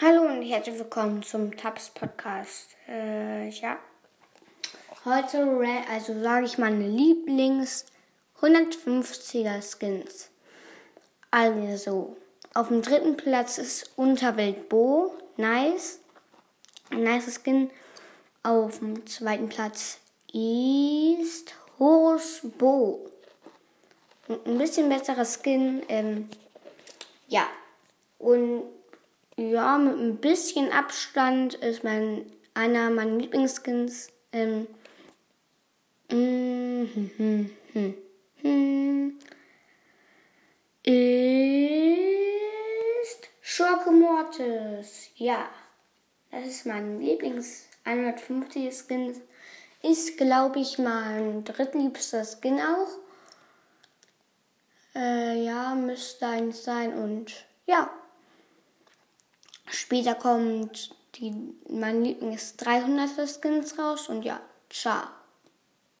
Hallo und herzlich willkommen zum Tabs Podcast. Äh, ja. Heute, also sage ich meine Lieblings 150er Skins. Also, auf dem dritten Platz ist Unterwelt Bo. Nice. Nice Skin. Auf dem zweiten Platz ist Horus Bo. Ein bisschen besserer Skin. Ähm, ja. Und ja, mit ein bisschen Abstand ist mein einer meiner Lieblingsskins. Ähm, mm, hm, hm, hm, ist Schurke Mortis. Ja, das ist mein Lieblings 150 Skin. Ist, glaube ich, mein drittliebster Skin auch. Äh, ja, müsste eins sein und ja. Später kommt die, mein Lieblings 300er Skins raus und ja, ciao.